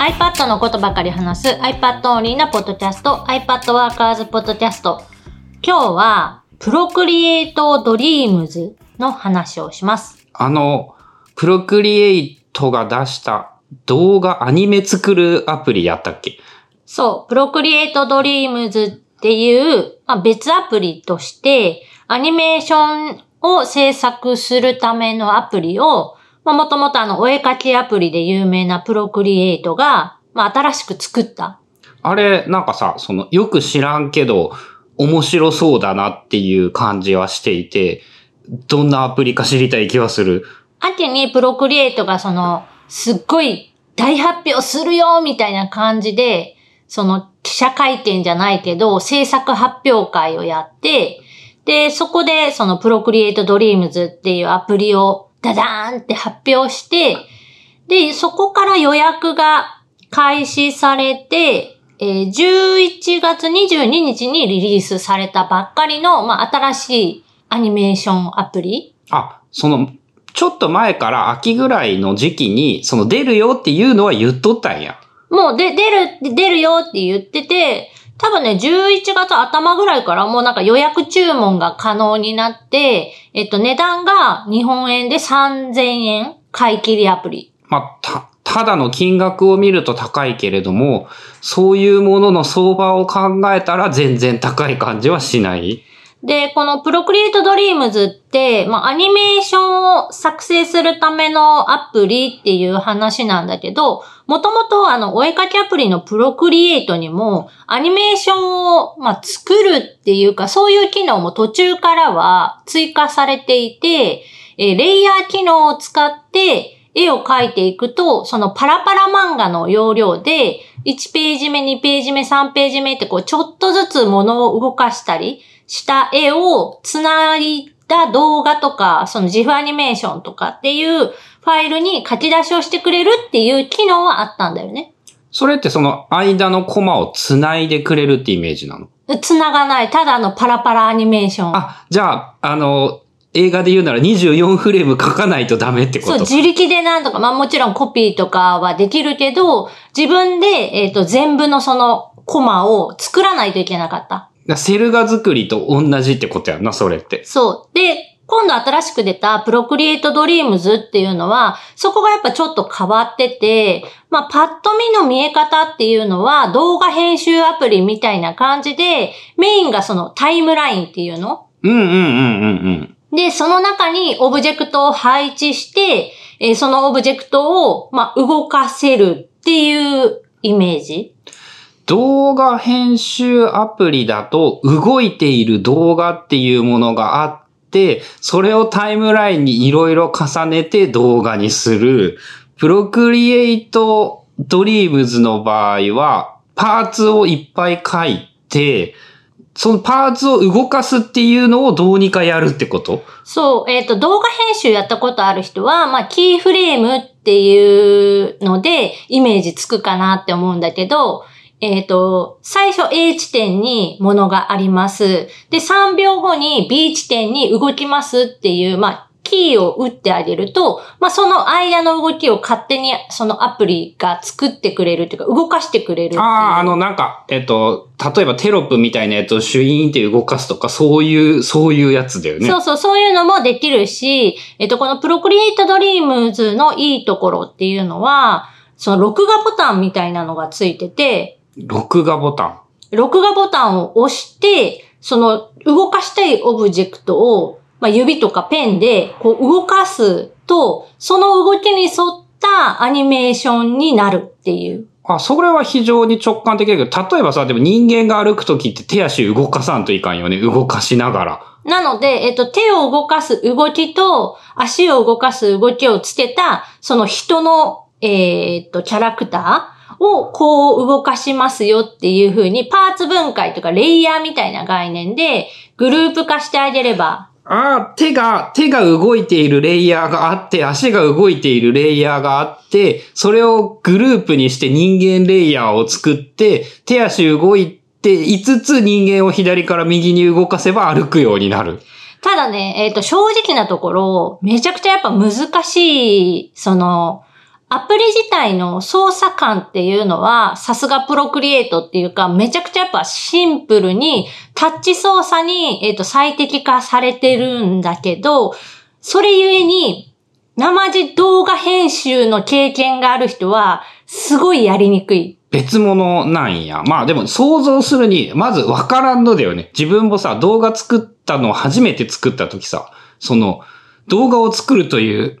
iPad のことばかり話す iPad オンリーなポッドキャスト iPad ワーカーズポッドキャスト。今日は Procreate Dreams の話をします。あの、プロクリエイトが出した動画アニメ作るアプリやったっけ？そう、 Procreate Dreams っていう、まあ、別アプリとしてアニメーションを制作するためのアプリを、まあ、もともとあの、お絵描きアプリで有名なプロクリエイトが、まあ、新しく作った。あれ、なんかさ、その、よく知らんけど、面白そうだなっていう感じはしていて、どんなアプリか知りたい気はする。秋にプロクリエイトがその、すっごい大発表するよみたいな感じで、その記者会見じゃないけど、制作発表会をやって、で、そこでそのプロクリエイトドリームズっていうアプリをダダーンって発表して、で、そこから予約が開始されて、えー11月22日にリリースされたばっかりの、まあ、新しいアニメーションアプリあ、その、ちょっと前から秋ぐらいの時期に、その出るよっていうのは言っとったんや。もうで、出る、出るよって言ってて、多分ね、11月頭ぐらいからもうなんか予約注文が可能になって、えっと、値段が日本円で3000円買い切りアプリ。まあ、た、ただの金額を見ると高いけれども、そういうものの相場を考えたら全然高い感じはしない。で、このプロクリエイトドリームズって、まあ、アニメーションを作成するためのアプリっていう話なんだけど、もともとあの、お絵かきアプリのプロクリエイトにも、アニメーションを、まあ、作るっていうか、そういう機能も途中からは追加されていて、えレイヤー機能を使って、絵を描いていくと、そのパラパラ漫画の要領で、1ページ目、2ページ目、3ページ目ってこう、ちょっとずつ物を動かしたりした絵をつないだ動画とか、その自負アニメーションとかっていうファイルに書き出しをしてくれるっていう機能はあったんだよね。それってその間のコマを繋いでくれるってイメージなの？繋がない。ただのパラパラアニメーション。あ、じゃあ、あの、映画で言うなら24フレーム書かないとダメってこそう、と自力でなんとか、まあもちろんコピーとかはできるけど、自分で、えっ、と、全部のそのコマを作らないといけなかった。だセル画作りと同じってことやんな、それって。そう。で、今度新しく出た Procreate Dreams っていうのは、そこがやっぱちょっと変わってて、まあパッと見の見え方っていうのは動画編集アプリみたいな感じで、メインがそのタイムラインっていうの？うんうんうんうんうん。で、その中にオブジェクトを配置して、えーそのオブジェクトを、まあ、動かせるっていうイメージ？動画編集アプリだと動いている動画っていうものがあって、それをタイムラインにいろいろ重ねて動画にする。 Procreate Dreams の場合は、パーツをいっぱい書いて、そのパーツを動かすっていうのをどうにかやるってこと？そう、えっ、と、動画編集やったことある人は、まあ、キーフレームっていうので、イメージつくかなって思うんだけど、えっ、と、最初 A 地点にものがあります。で、3秒後に B 地点に動きますっていう、まあ、キーを打ってあげると、まあ、その間の動きを勝手にそのアプリが作ってくれるっていうか、動かしてくれる。ああ、あの、なんか、えっと、例えばテロップみたいなやつをシュイーンって動かすとか、そういう、そういうやつだよね。そうそう、そういうのもできるし、えっと、この Procreate Dreams のいいところっていうのは、その録画ボタンみたいなのがついてて、録画ボタン。録画ボタンを押して、その動かしたいオブジェクトを、まあ、指とかペンでこう動かすと、その動きに沿ったアニメーションになるっていう。あ、それは非常に直感的だけど、例えばさ、でも人間が歩くときって手足動かさんといかんよね。動かしながら。なので、えっと、手を動かす動きと足を動かす動きをつけた、その人の、えーっと、キャラクターをこう動かしますよっていう風に、パーツ分解とかレイヤーみたいな概念で、グループ化してあげれば、ああ、手が、手が動いているレイヤーがあって、足が動いているレイヤーがあって、それをグループにして人間レイヤーを作って、手足動いて5つ人間を左から右に動かせば歩くようになる。ただね、えっ、と、正直なところ、めちゃくちゃやっぱ難しい、その、アプリ自体の操作感っていうのは、さすがプロクリエイトっていうか、めちゃくちゃやっぱシンプルに、タッチ操作に、えっ、と、最適化されてるんだけど、それゆえに、生地動画編集の経験がある人は、すごいやりにくい。別物なんや。まあでも想像するに、まずわからんのだよね。自分もさ、動画作ったのを初めて作った時さ、その、動画を作るという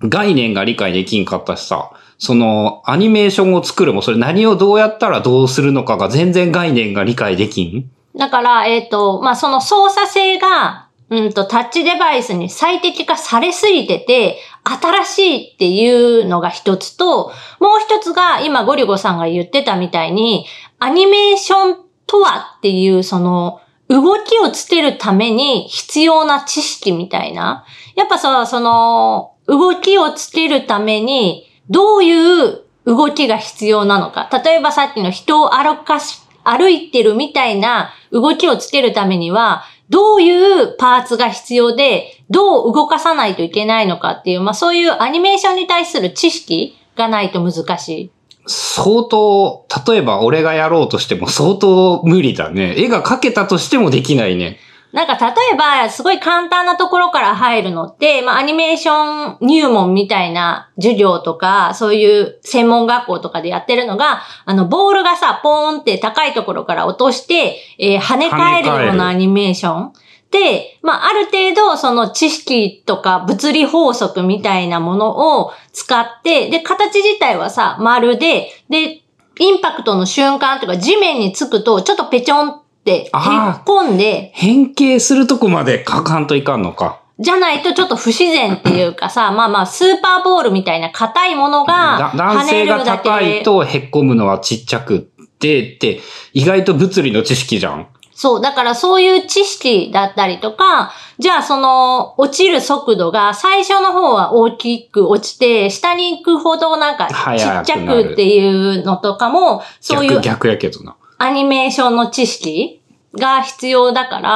概念が理解できんかったしさ、その、アニメーションを作るも、それ何をどうやったらどうするのかが全然概念が理解できん？だから、えっ、と、まあ、その操作性が、うんと、タッチデバイスに最適化されすぎてて、新しいっていうのが一つと、もう一つが、今ゴリゴさんが言ってたみたいに、アニメーションとはっていう、その、動きをつけるために必要な知識みたいな。やっぱさ、その、動きをつけるために、どういう動きが必要なのか。例えばさっきの人を歩かし、歩いてるみたいな動きをつけるためには、どういうパーツが必要で、どう動かさないといけないのかっていう、まあそういうアニメーションに対する知識がないと難しい。相当、例えば俺がやろうとしても相当無理だね。絵が描けたとしてもできないね。なんか例えば、すごい簡単なところから入るのって、まあアニメーション入門みたいな授業とか、そういう専門学校とかでやってるのが、あの、ボールがさ、ポーンって高いところから落として、えー跳ね返るようなアニメーション。で、まあ、ある程度、その知識とか物理法則みたいなものを使って、で、形自体はさ、丸で、で、インパクトの瞬間とか地面につくと、ちょっとペチョンって、へあーっこんで、変形するとこまで書かんといかんのか。じゃないとちょっと不自然っていうかさ、まあまあ、スーパーボールみたいな硬いものがだ男跳ね性がるだけ高いで。とへっこむのはちっちゃくって、って、意外と物理の知識じゃん。そう、だからそういう知識だったりとか、じゃあその、落ちる速度が最初の方は大きく落ちて、下に行くほどなんかちっちゃくっていうのとかも、そういう逆、逆やけどな。アニメーションの知識が必要だから、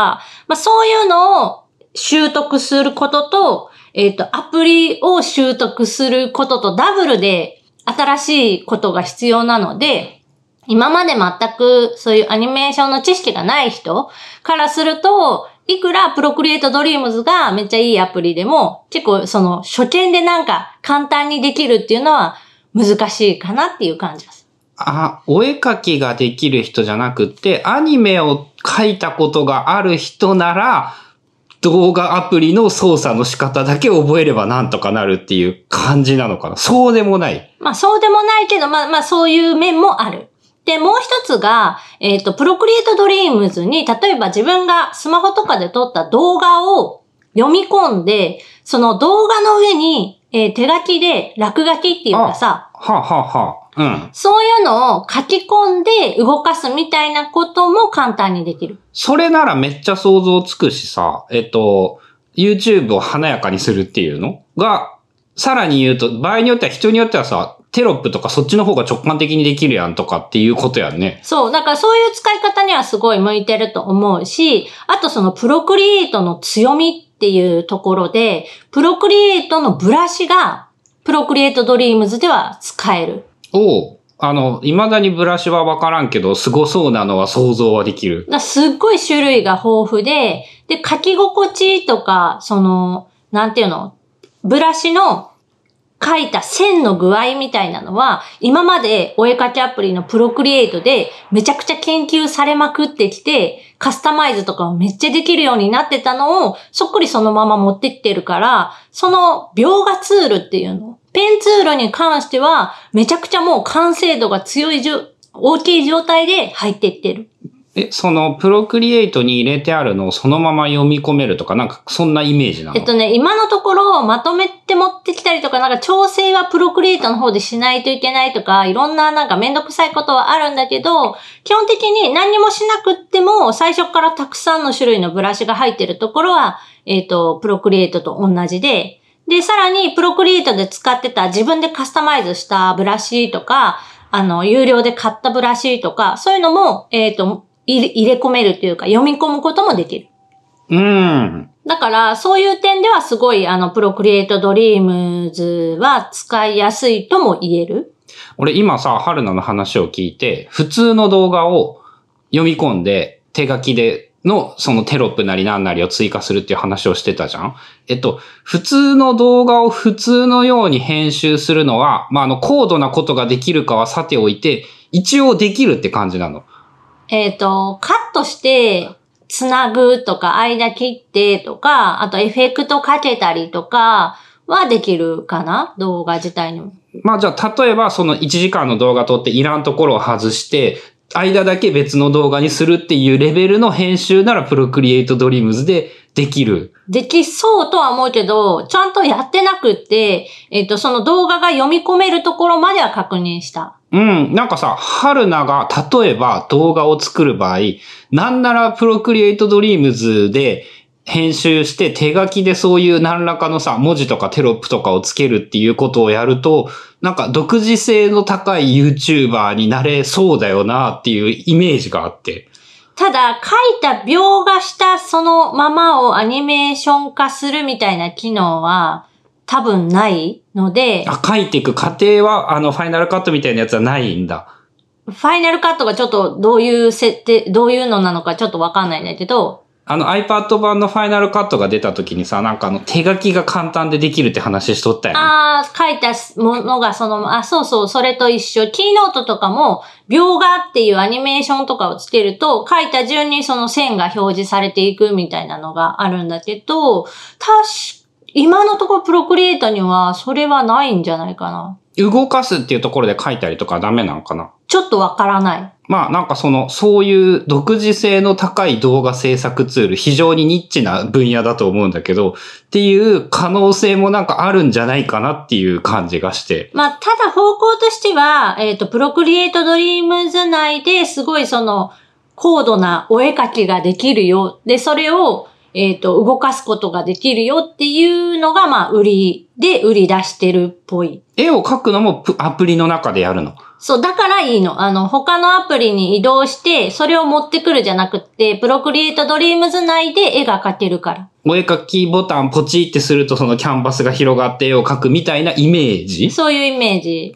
まあそういうのを習得することと、えっ、と、アプリを習得することとダブルで新しいことが必要なので、今まで全くそういうアニメーションの知識がない人からすると、いくらプロクリエイトドリームズがめっちゃいいアプリでも、結構その初見でなんか簡単にできるっていうのは難しいかなっていう感じです。あ、お絵描きができる人じゃなくって、アニメを描いたことがある人なら、動画アプリの操作の仕方だけ覚えればなんとかなるっていう感じなのかな。そうでもない。まあそうでもないけど、まあまあそういう面もある。で、もう一つが、えっ、と、プロクリエイトドリームズに、例えば自分がスマホとかで撮った動画を読み込んで、その動画の上に、えー手書きで落書きっていうかさ、はあ、はあはあ、うん。そういうのを書き込んで動かすみたいなことも簡単にできる。それならめっちゃ想像つくしさ、えっと、YouTube を華やかにするっていうのが、さらに言うと、場合によっては人によってはさ、テロップとかそっちの方が直感的にできるやんとかっていうことやんね。そう。だからそういう使い方にはすごい向いてると思うし、あとそのプロクリエイトの強みっていうところで、プロクリエイトのブラシが、プロクリエイトドリームズでは使える。おう。あの、未だにブラシはわからんけど、凄そうなのは想像はできる。だすっごい種類が豊富で、で、書き心地とか、その、なんていうの、ブラシの書いた線の具合みたいなのは、今までお絵描きアプリのプロクリエイトでめちゃくちゃ研究されまくってきて、カスタマイズとかもめっちゃできるようになってたのを、そっくりそのまま持ってきてるから、その描画ツールっていうの、ペンツールに関しては、めちゃくちゃもう完成度が強いじょ、大きい状態で入っていってる。え、その、プロクリエイトに入れてあるのをそのまま読み込めるとか、なんかそんなイメージなの？えっとね、今のところまとめて持ってきたりとか、なんか調整はプロクリエイトの方でしないといけないとか、いろんななんかめんどくさいことはあるんだけど、基本的に何にもしなくっても、最初からたくさんの種類のブラシが入ってるところは、えっ、と、プロクリエイトと同じで、で、さらにプロクリエイトで使ってた自分でカスタマイズしたブラシとか、あの、有料で買ったブラシとか、そういうのも、えっ、と、入れ込めるっていうか、読み込むこともできる。うん。だから、そういう点ではすごい、あの、プロクリエイトドリームズは使いやすいとも言える。俺今さ、春菜の話を聞いて、普通の動画を読み込んで、手書きでの、そのテロップなりなんなりを追加するっていう話をしてたじゃんえっと、普通の動画を普通のように編集するのは、まあ、あの、高度なことができるかはさておいて、一応できるって感じなの。えっ、と、カットして、つなぐとか、間切ってとか、あとエフェクトかけたりとかはできるかな？動画自体にも。まあじゃあ、例えばその1時間の動画撮っていらんところを外して、間だけ別の動画にするっていうレベルの編集ならプロクリエイトドリームズでできる。できそうとは思うけど、ちゃんとやってなくって、えっ、と、その動画が読み込めるところまでは確認した。うん。なんかさ、春菜が例えば動画を作る場合、なんならプロクリエイトドリームズで編集して手書きでそういう何らかのさ、文字とかテロップとかをつけるっていうことをやると、なんか独自性の高い YouTuber になれそうだよなっていうイメージがあって。ただ、書いた描画したそのままをアニメーション化するみたいな機能は多分ないので、あ、書いていく過程は、あの、ファイナルカットみたいなやつはないんだ。ファイナルカットがちょっとどういう設定、どういうのなのかちょっとわかんないんだけど、あの iPad 版のファイナルカットが出た時にさ、なんかあの手書きが簡単でできるって話しとったよね。ああ、書いたものがその、あ、そうそう、それと一緒。キーノートとかも、描画っていうアニメーションとかをつけると、書いた順にその線が表示されていくみたいなのがあるんだけど、確か今のところプロクリエイトにはそれはないんじゃないかな。動かすっていうところで書いたりとかダメなのかな？ちょっとわからない。まあなんかその、そういう独自性の高い動画制作ツール、非常にニッチな分野だと思うんだけど、っていう可能性もなんかあるんじゃないかなっていう感じがして。まあ、ただ方向としては、えっ、と、プロクリエイトドリームズ内ですごいその、高度なお絵描きができるよ。で、それを、えっ、と、動かすことができるよっていうのが、まあ、売りで売り出してるっぽい。絵を描くのもプアプリの中でやるの。そう、だからいいの。あの、他のアプリに移動して、それを持ってくるじゃなくって、プロクリエイトドリームズ内で絵が描けるから。お絵描きボタンポチってするとそのキャンバスが広がって絵を描くみたいなイメージ？そういうイメージ。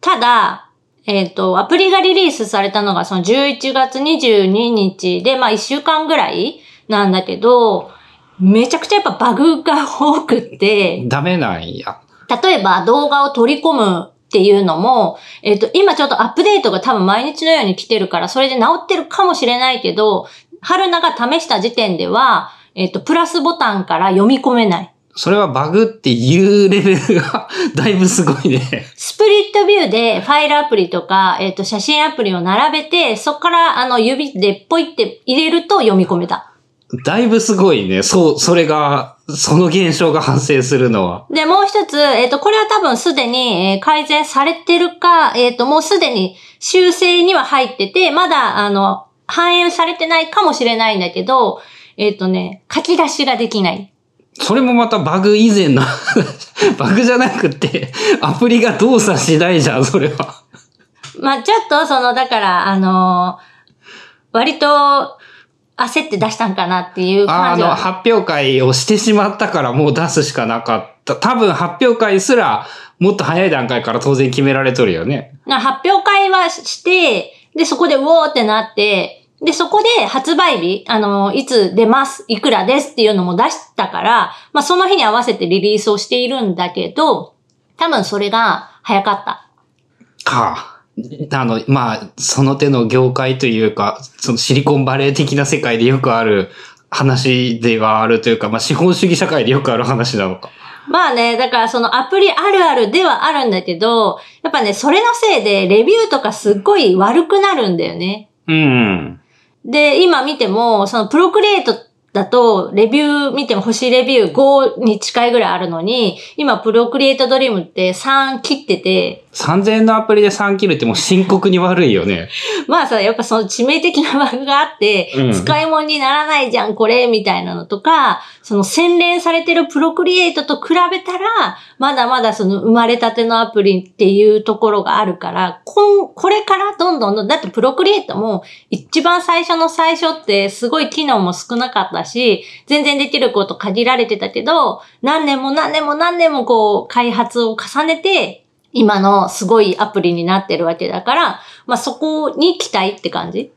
ただ、えっ、と、アプリがリリースされたのがその11月22日で、まあ1週間ぐらいなんだけど、めちゃくちゃやっぱバグが多くって、ダメなんや。例えば動画を取り込むっていうのも、えっ、と、今ちょっとアップデートが多分毎日のように来てるから、それで治ってるかもしれないけど、春菜が試した時点では、えっ、と、プラスボタンから読み込めない。それはバグっていうレベルがだいぶすごいね。スプリットビューでファイルアプリとか、えっ、と、写真アプリを並べて、そこからあの指でポイって入れると読み込めた。だいぶすごいね。そう、それが、その現象が発生するのは。で、もう一つ、えっ、と、これは多分すでに、えー改善されてるか、えっ、と、もうすでに修正には入ってて、まだ、あの、反映されてないかもしれないんだけど、えっ、とね、書き出しができない。それもまたバグ以前の バグじゃなくて、アプリが動作しないじゃん、それは。まあ、ちょっと、その、だから、あの割と、焦って出したんかなっていうあの、感じは。発表会をしてしまったからもう出すしかなかった。多分発表会すら、もっと早い段階から当然決められとるよね。な発表会はして、で、そこでウォーってなって、で、そこで発売日、あの、いつ出ます、いくらですっていうのも出したから、まあ、その日に合わせてリリースをしているんだけど、多分それが早かった。はあ。あの、まあ、その手の業界というか、そのシリコンバレー的な世界でよくある話ではあるというか、まあ、資本主義社会でよくある話なのか。まあね、だからそのアプリあるあるではあるんだけど、やっぱね、それのせいでレビューとかすっごい悪くなるんだよね。うん。で、今見ても、そのプロクリエイトだと、レビュー見ても星レビュー5に近いぐらいあるのに、今プロクリエイトドリームって3切ってて、3000円のアプリで3切るってもう深刻に悪いよね。まあさ、やっぱその致命的なバグがあって、うん使い物にならないじゃん、これ、みたいなのとか、その洗練されてるプロクリエイトと比べたら、まだまだその生まれたてのアプリっていうところがあるから、こんこれからどんどんどん、だってプロクリエイトも一番最初の最初ってすごい機能も少なかったし、全然できること限られてたけど、何年も何年も何年もこう開発を重ねて、今のすごいアプリになってるわけだから、まあそこに期待って感じ？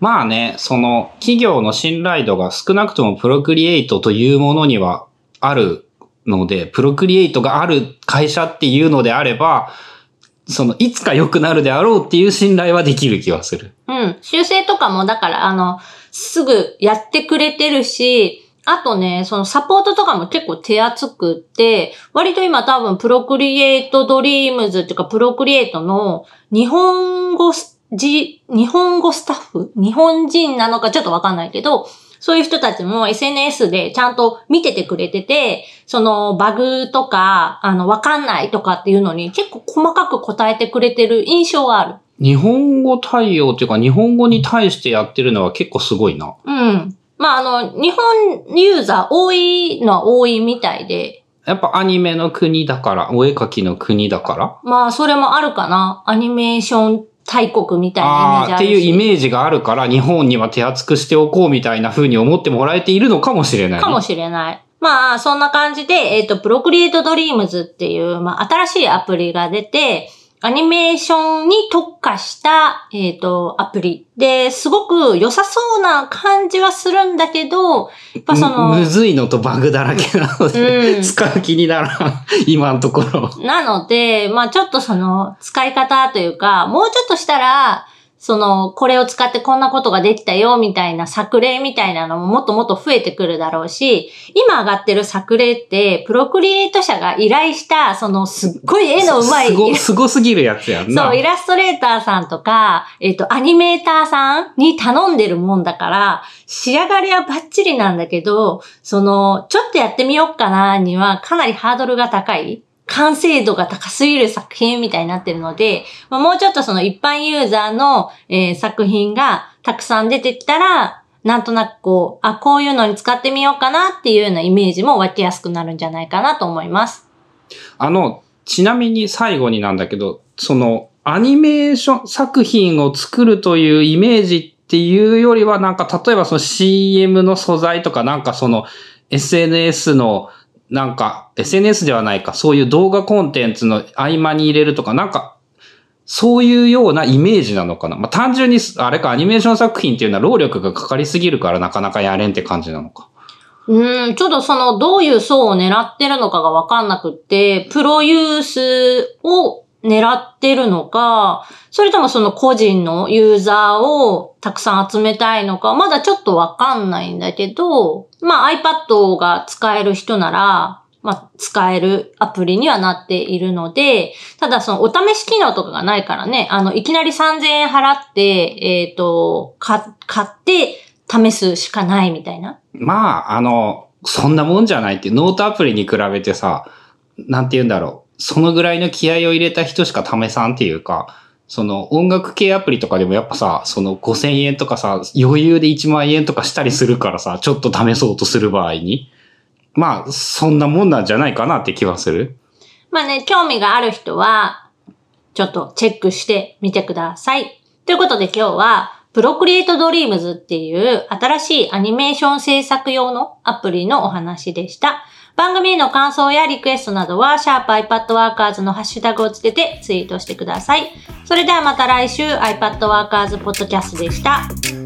まあね、その企業の信頼度が少なくともプロクリエイトというものにはあるので、プロクリエイトがある会社っていうのであれば、そのいつか良くなるであろうっていう信頼はできる気はする。うん。修正とかも、だから、あの、すぐやってくれてるし、あとね、そのサポートとかも結構手厚くって、割と今多分プロクリエイトドリームズっていうかプロクリエイトの日本語スじ、日本語スタッフ？日本人なのかちょっとわかんないけど、そういう人たちも SNS でちゃんと見ててくれてて、そのバグとか、あの、わかんないとかっていうのに結構細かく答えてくれてる印象がある。日本語対応っていうか日本語に対してやってるのは結構すごいな。うん。まあ、あの、日本ユーザー多いのは多いみたいで、やっぱアニメの国だから、お絵描きの国だから？まあ、それもあるかな。アニメーション大国みたいなイメージあるし。っていうイメージがあるから、日本には手厚くしておこうみたいな風に思ってもらえているのかもしれないね。かもしれない。まあ、そんな感じで、えっ、と、プロクリエイトドリームズっていう、まあ、新しいアプリが出て、アニメーションに特化した、えっ、と、アプリ。で、すごく良さそうな感じはするんだけど、やっぱその、むむずいのとバグだらけなので、うん使う気にならん。今のところ。なので、まあちょっとその使い方というか、もうちょっとしたら、その、これを使ってこんなことができたよ、みたいな作例みたいなのももっともっと増えてくるだろうし、今上がってる作例って、プロクリエイト社が依頼した、そのすっごい絵の上手いすご、すごすぎるやつやんな。そう、イラストレーターさんとか、えっ、と、アニメーターさんに頼んでるもんだから、仕上がりはバッチリなんだけど、その、ちょっとやってみようかなにはかなりハードルが高い。完成度が高すぎる作品みたいになってるので、まあ、もうちょっとその一般ユーザーの、えー作品がたくさん出てきたら、なんとなくこう、あ、こういうのに使ってみようかなっていうようなイメージも湧きやすくなるんじゃないかなと思います。あの、ちなみに最後になんだけど、その、アニメーション作品を作るというイメージっていうよりは、なんか、例えばその CM の素材とか、なんかその、SNS の、なんか、SNS ではないか、そういう動画コンテンツの合間に入れるとか、なんか、そういうようなイメージなのかな。まあ、単純に、あれか、アニメーション作品っていうのは労力がかかりすぎるからなかなかやれんって感じなのか。うん、ちょっとその、どういう層を狙ってるのかがわかんなくって、プロユースを狙ってるのか、それともその個人のユーザーをたくさん集めたいのか、まだちょっとわかんないんだけど、まあ iPad が使える人なら、まあ使えるアプリにはなっているので、ただそのお試し機能とかがないからね、あの、いきなり3000円払って、えっ、と、か、買って試すしかないみたいな。まあ、あの、そんなもんじゃないって、ノートアプリに比べてさ、なんて言うんだろう。そのぐらいの気合を入れた人しか試さんっていうか、その音楽系アプリとかでもやっぱさ、その5000円とかさ、余裕で1万円とかしたりするからさ、ちょっと試そうとする場合に。まあ、そんなもんなんじゃないかなって気はする。まあね、興味がある人は、ちょっとチェックしてみてください。ということで今日は、 Procreate Dreams っていう新しいアニメーション制作用のアプリのお話でした。番組への感想やリクエストなどは、シャープ i p a d w o r k e r s のハッシュタグをつけてツイートしてください。それではまた来週 iPadWorkers Podcast でした。